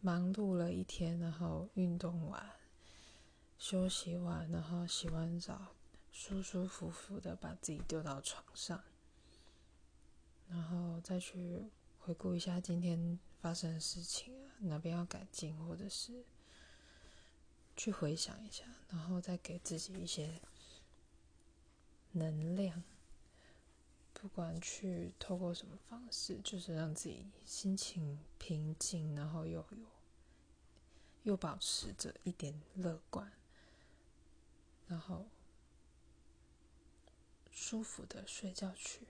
忙碌了一天，然后运动完，休息完，然后洗完澡，舒舒服服的把自己丢到床上，然后再去回顾一下今天发生的事情啊，哪边要改进，或者是去回想一下，然后再给自己一些能量。不管去透过什么方式，就是让自己心情平静，然后又有又保持着一点乐观，然后舒服的睡觉去。